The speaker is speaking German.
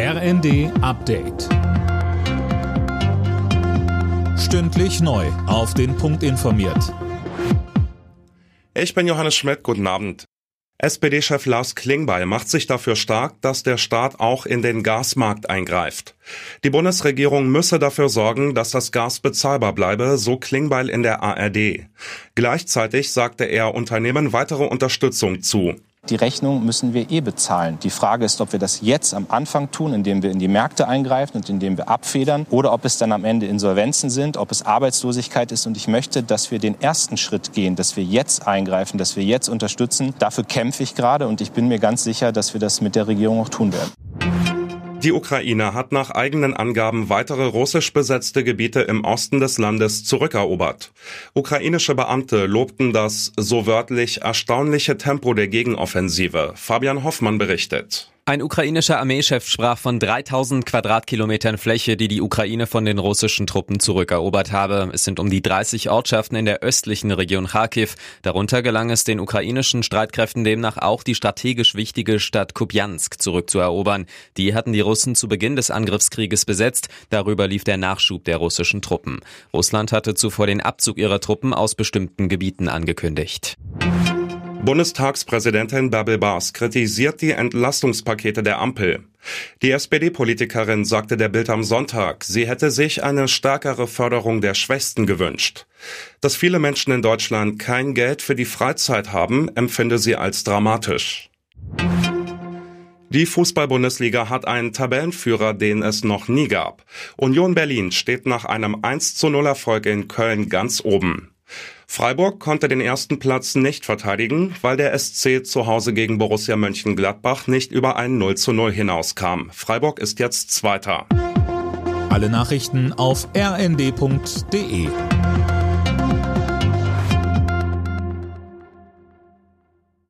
RND Update. Stündlich neu. Auf den Punkt informiert. Ich bin Johannes Schmidt. Guten Abend. SPD-Chef Lars Klingbeil macht sich dafür stark, dass der Staat auch in den Gasmarkt eingreift. Die Bundesregierung müsse dafür sorgen, dass das Gas bezahlbar bleibe, so Klingbeil in der ARD. Gleichzeitig sagte er Unternehmen weitere Unterstützung zu. Die Rechnung müssen wir eh bezahlen. Die Frage ist, ob wir das jetzt am Anfang tun, indem wir in die Märkte eingreifen und indem wir abfedern, oder ob es dann am Ende Insolvenzen sind, ob es Arbeitslosigkeit ist. Und ich möchte, dass wir den ersten Schritt gehen, dass wir jetzt eingreifen, dass wir jetzt unterstützen. Dafür kämpfe ich gerade und ich bin mir ganz sicher, dass wir das mit der Regierung auch tun werden. Die Ukraine hat nach eigenen Angaben weitere russisch besetzte Gebiete im Osten des Landes zurückerobert. Ukrainische Beamte lobten das so wörtlich erstaunliche Tempo der Gegenoffensive. Fabian Hoffmann berichtet. Ein ukrainischer Armeechef sprach von 3000 Quadratkilometern Fläche, die die Ukraine von den russischen Truppen zurückerobert habe. Es sind um die 30 Ortschaften in der östlichen Region Kharkiv. Darunter gelang es den ukrainischen Streitkräften demnach auch die strategisch wichtige Stadt Kupiansk zurückzuerobern. Die hatten die Russen zu Beginn des Angriffskrieges besetzt. Darüber lief der Nachschub der russischen Truppen. Russland hatte zuvor den Abzug ihrer Truppen aus bestimmten Gebieten angekündigt. Bundestagspräsidentin Bärbel Baas kritisiert die Entlastungspakete der Ampel. Die SPD-Politikerin sagte der Bild am Sonntag, sie hätte sich eine stärkere Förderung der Schwächsten gewünscht. Dass viele Menschen in Deutschland kein Geld für die Freizeit haben, empfinde sie als dramatisch. Die Fußball-Bundesliga hat einen Tabellenführer, den es noch nie gab. Union Berlin steht nach einem 1 zu 0 Erfolg in Köln ganz oben. Freiburg konnte den ersten Platz nicht verteidigen, weil der SC zu Hause gegen Borussia Mönchengladbach nicht über ein 0 zu 0 hinauskam. Freiburg ist jetzt Zweiter. Alle Nachrichten auf rnd.de